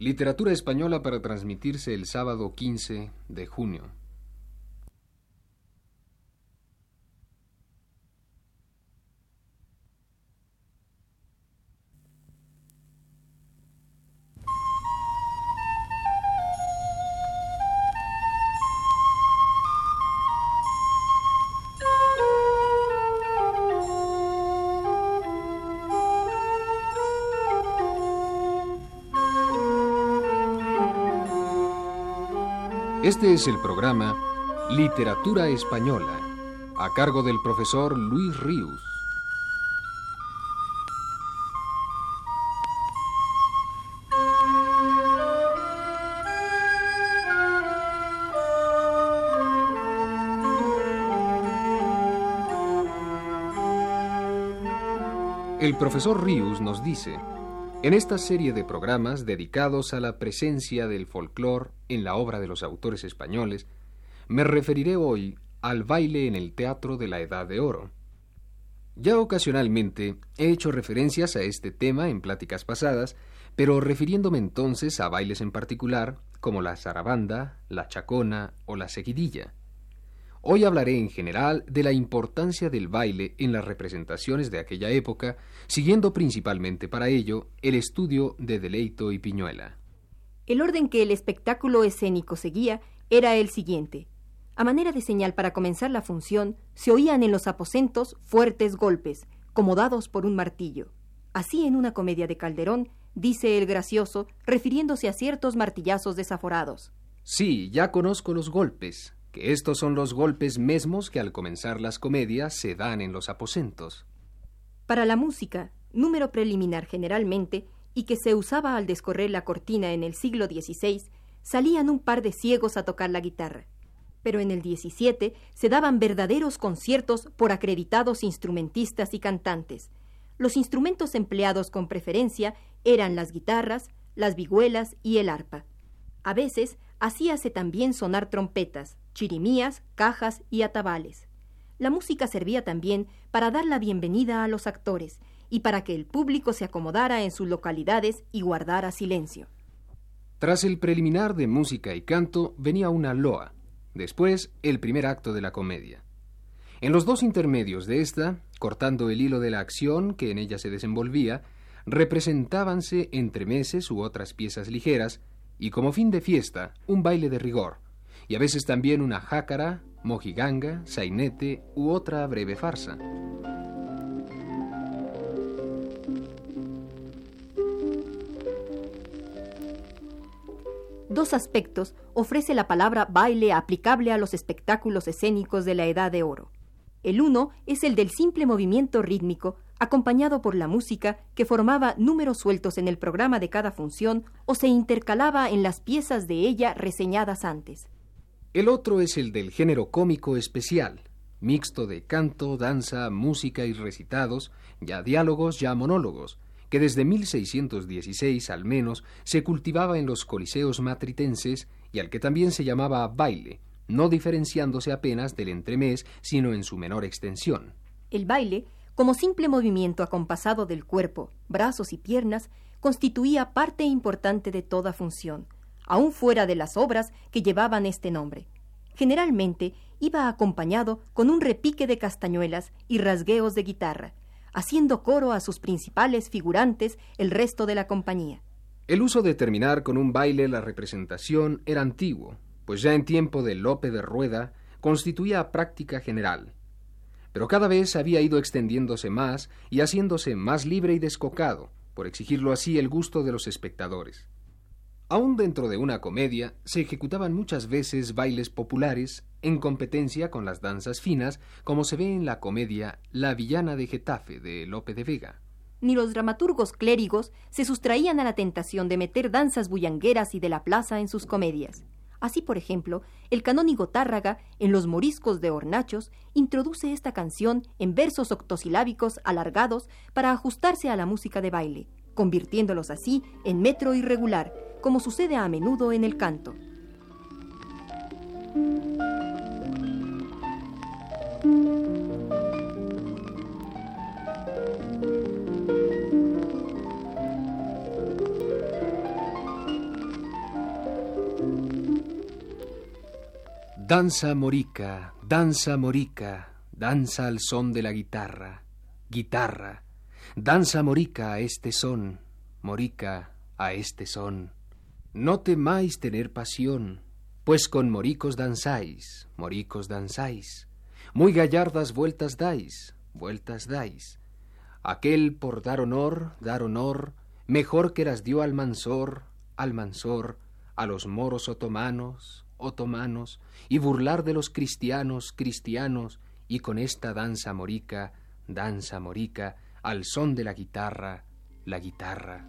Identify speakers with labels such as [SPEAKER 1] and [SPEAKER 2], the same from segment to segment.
[SPEAKER 1] Literatura española para transmitirse el sábado 15 de junio. Este es el programa Literatura Española, a cargo del profesor Luis Ríos. El profesor Ríos nos dice en esta serie de programas dedicados a la presencia del folclore en la obra de los autores españoles, me referiré hoy al baile en el teatro de la Edad de Oro. Ya ocasionalmente he hecho referencias a este tema en pláticas pasadas, pero refiriéndome entonces a bailes en particular, como la zarabanda, la chacona o la seguidilla. Hoy hablaré en general de la importancia del baile en las representaciones de aquella época, siguiendo principalmente para ello el estudio de Deleito y Piñuela.
[SPEAKER 2] El orden que el espectáculo escénico seguía era el siguiente. A manera de señal para comenzar la función, se oían en los aposentos fuertes golpes, como dados por un martillo. Así en una comedia de Calderón, dice el gracioso, refiriéndose a ciertos martillazos desaforados.
[SPEAKER 1] Sí, ya conozco los golpes, que estos son los golpes mesmos que al comenzar las comedias se dan en los aposentos.
[SPEAKER 2] Para la música, número preliminar generalmente, y que se usaba al descorrer la cortina en el siglo XVI, salían un par de ciegos a tocar la guitarra. Pero en el XVII se daban verdaderos conciertos por acreditados instrumentistas y cantantes. Los instrumentos empleados con preferencia eran las guitarras, las vihuelas y el arpa. A veces hacíase también sonar trompetas, chirimías, cajas y atabales. La música servía también para dar la bienvenida a los actores y para que el público se acomodara en sus localidades y guardara silencio.
[SPEAKER 1] Tras el preliminar de música y canto venía una loa, después el primer acto de la comedia. En los dos intermedios de esta, cortando el hilo de la acción que en ella se desenvolvía, representábanse entremeses u otras piezas ligeras, y como fin de fiesta, un baile de rigor, y a veces también una jácara, mojiganga, sainete u otra breve farsa.
[SPEAKER 2] Dos aspectos ofrece la palabra baile aplicable a los espectáculos escénicos de la Edad de Oro. El uno es el del simple movimiento rítmico, acompañado por la música que formaba números sueltos en el programa de cada función o se intercalaba en las piezas de ella reseñadas antes.
[SPEAKER 1] El otro es el del género cómico especial, mixto de canto, danza, música y recitados, ya diálogos, ya monólogos, que desde 1616 al menos se cultivaba en los coliseos matritenses y al que también se llamaba baile, no diferenciándose apenas del entremés, sino en su menor extensión.
[SPEAKER 2] El baile, como simple movimiento acompasado del cuerpo, brazos y piernas, constituía parte importante de toda función, aún fuera de las obras que llevaban este nombre. Generalmente iba acompañado con un repique de castañuelas y rasgueos de guitarra, haciendo coro a sus principales figurantes el resto de la compañía.
[SPEAKER 1] El uso de terminar con un baile la representación era antiguo, pues ya en tiempo de Lope de Rueda constituía práctica general. Pero cada vez había ido extendiéndose más y haciéndose más libre y descocado, por exigirlo así el gusto de los espectadores. Aún dentro de una comedia se ejecutaban muchas veces bailes populares en competencia con las danzas finas, como se ve en la comedia La villana de Getafe de Lope de Vega.
[SPEAKER 2] Ni los dramaturgos clérigos se sustraían a la tentación de meter danzas bullangueras y de la plaza en sus comedias. Así, por ejemplo, el canónigo Tárraga, en Los Moriscos de Hornachos, introduce esta canción en versos octosilábicos alargados para ajustarse a la música de baile, convirtiéndolos así en metro irregular, como sucede a menudo en el canto.
[SPEAKER 1] Danza morica, danza morica, danza al son de la guitarra, guitarra, danza morica a este son, morica a este son. No temáis tener pasión, pues con moricos danzáis, moricos danzáis, muy gallardas vueltas dais, vueltas dais. Aquel por dar honor, dar honor, mejor que las dio al mansor, al mansor, a los moros otomanos, otomanos, y burlar de los cristianos, cristianos, y con esta danza morica, danza morica, al son de la guitarra, la guitarra.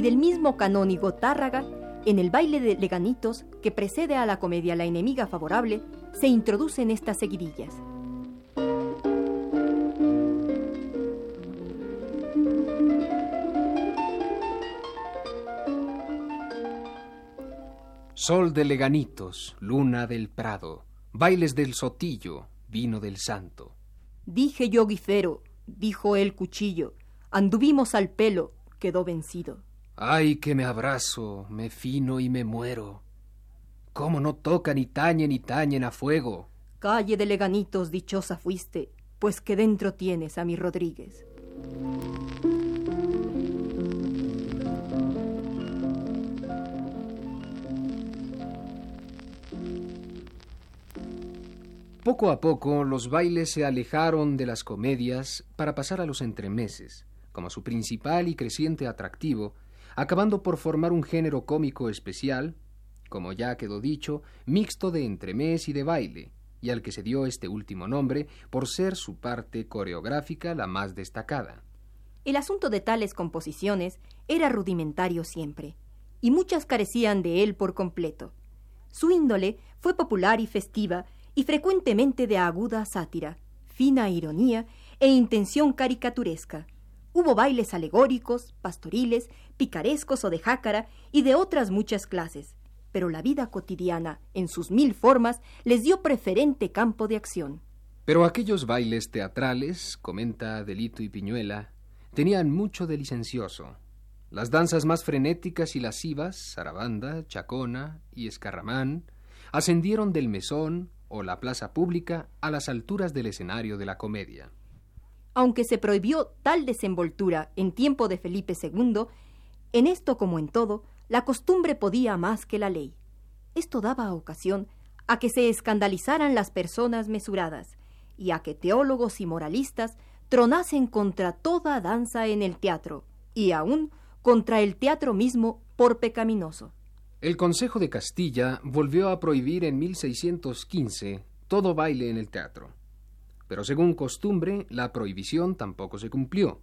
[SPEAKER 2] y del mismo canónigo Tárraga, en el baile de leganitos que precede a la comedia La enemiga favorable, se introducen estas seguidillas.
[SPEAKER 1] Sol de leganitos, luna del prado, bailes del sotillo, vino del santo.
[SPEAKER 2] Dije yo, guifero, dijo el cuchillo, anduvimos al pelo, quedó vencido.
[SPEAKER 1] Ay, que me abrazo, me fino y me muero. ¿Cómo no tocan ni tañen ni tañen a fuego?
[SPEAKER 2] Calle de Leganitos, dichosa fuiste, pues que dentro tienes a mi Rodríguez.
[SPEAKER 1] Poco a poco los bailes se alejaron de las comedias para pasar a los entremeses, como su principal y creciente atractivo acabando por formar un género cómico especial, como ya quedó dicho, mixto de entremés y de baile, y al que se dio este último nombre por ser su parte coreográfica la más destacada.
[SPEAKER 2] El asunto de tales composiciones era rudimentario siempre, y muchas carecían de él por completo. Su índole fue popular y festiva, y frecuentemente de aguda sátira, fina ironía e intención caricaturesca. Hubo bailes alegóricos, pastoriles, picarescos o de jácara y de otras muchas clases, pero la vida cotidiana, en sus mil formas, les dio preferente campo de acción.
[SPEAKER 1] Pero aquellos bailes teatrales, comenta Delito y Piñuela, tenían mucho de licencioso. Las danzas más frenéticas y lascivas, zarabanda, chacona y escarramán, ascendieron del mesón o la plaza pública a las alturas del escenario de la comedia.
[SPEAKER 2] Aunque se prohibió tal desenvoltura en tiempo de Felipe II, en esto como en todo, la costumbre podía más que la ley. Esto daba ocasión a que se escandalizaran las personas mesuradas y a que teólogos y moralistas tronasen contra toda danza en el teatro y aún contra el teatro mismo por pecaminoso.
[SPEAKER 1] El Consejo de Castilla volvió a prohibir en 1615 todo baile en el teatro pero según costumbre la prohibición tampoco se cumplió.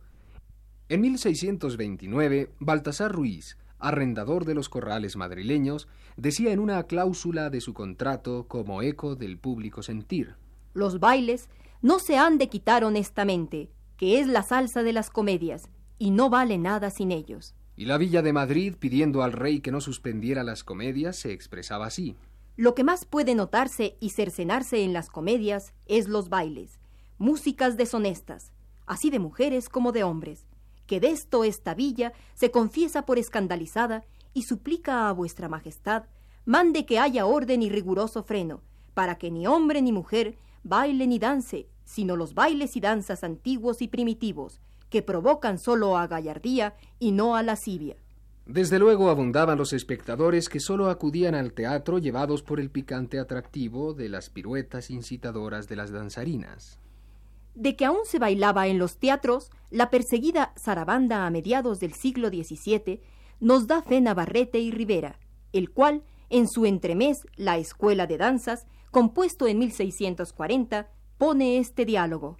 [SPEAKER 1] En 1629, Baltasar Ruiz, arrendador de los corrales madrileños, decía en una cláusula de su contrato como eco del público sentir.
[SPEAKER 2] Los bailes no se han de quitar honestamente, que es la salsa de las comedias, y no vale nada sin ellos.
[SPEAKER 1] Y la Villa de Madrid, pidiendo al rey que no suspendiera las comedias, se expresaba así.
[SPEAKER 2] Lo que más puede notarse y cercenarse en las comedias es los bailes, músicas deshonestas, así de mujeres como de hombres, que de esto esta villa se confiesa por escandalizada y suplica a vuestra majestad mande que haya orden y riguroso freno, para que ni hombre ni mujer baile ni dance, sino los bailes y danzas antiguos y primitivos, que provocan solo a gallardía y no a lascivia.
[SPEAKER 1] Desde luego abundaban los espectadores que sólo acudían al teatro llevados por el picante atractivo de las piruetas incitadoras de las danzarinas.
[SPEAKER 2] De que aún se bailaba en los teatros, la perseguida zarabanda a mediados del siglo XVII nos da fe Navarrete y Rivera, el cual, en su entremés La Escuela de Danzas, compuesto en 1640, pone este diálogo.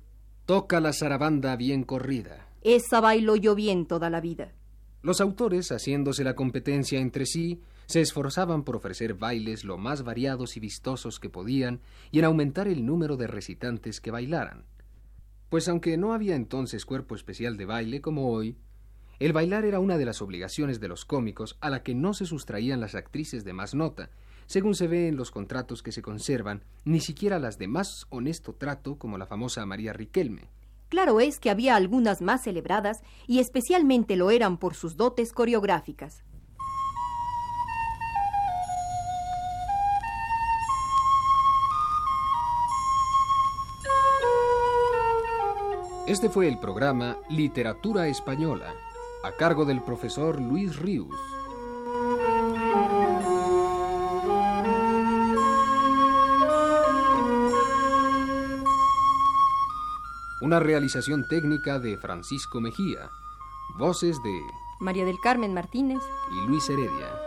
[SPEAKER 1] Toca la zarabanda bien corrida.
[SPEAKER 2] Esa bailo yo bien toda la vida.
[SPEAKER 1] Los autores, haciéndose la competencia entre sí, se esforzaban por ofrecer bailes lo más variados y vistosos que podían y en aumentar el número de recitantes que bailaran. Pues aunque no había entonces cuerpo especial de baile como hoy, el bailar era una de las obligaciones de los cómicos a la que no se sustraían las actrices de más nota, según se ve en los contratos que se conservan, ni siquiera las de más honesto trato como la famosa María Riquelme.
[SPEAKER 2] Claro es que había algunas más celebradas y especialmente lo eran por sus dotes coreográficas.
[SPEAKER 1] Este fue el programa Literatura Española, a cargo del profesor Luis Ríos. Una realización técnica de Francisco Mejía. Voces de
[SPEAKER 2] María del Carmen Martínez
[SPEAKER 1] y Luis Heredia.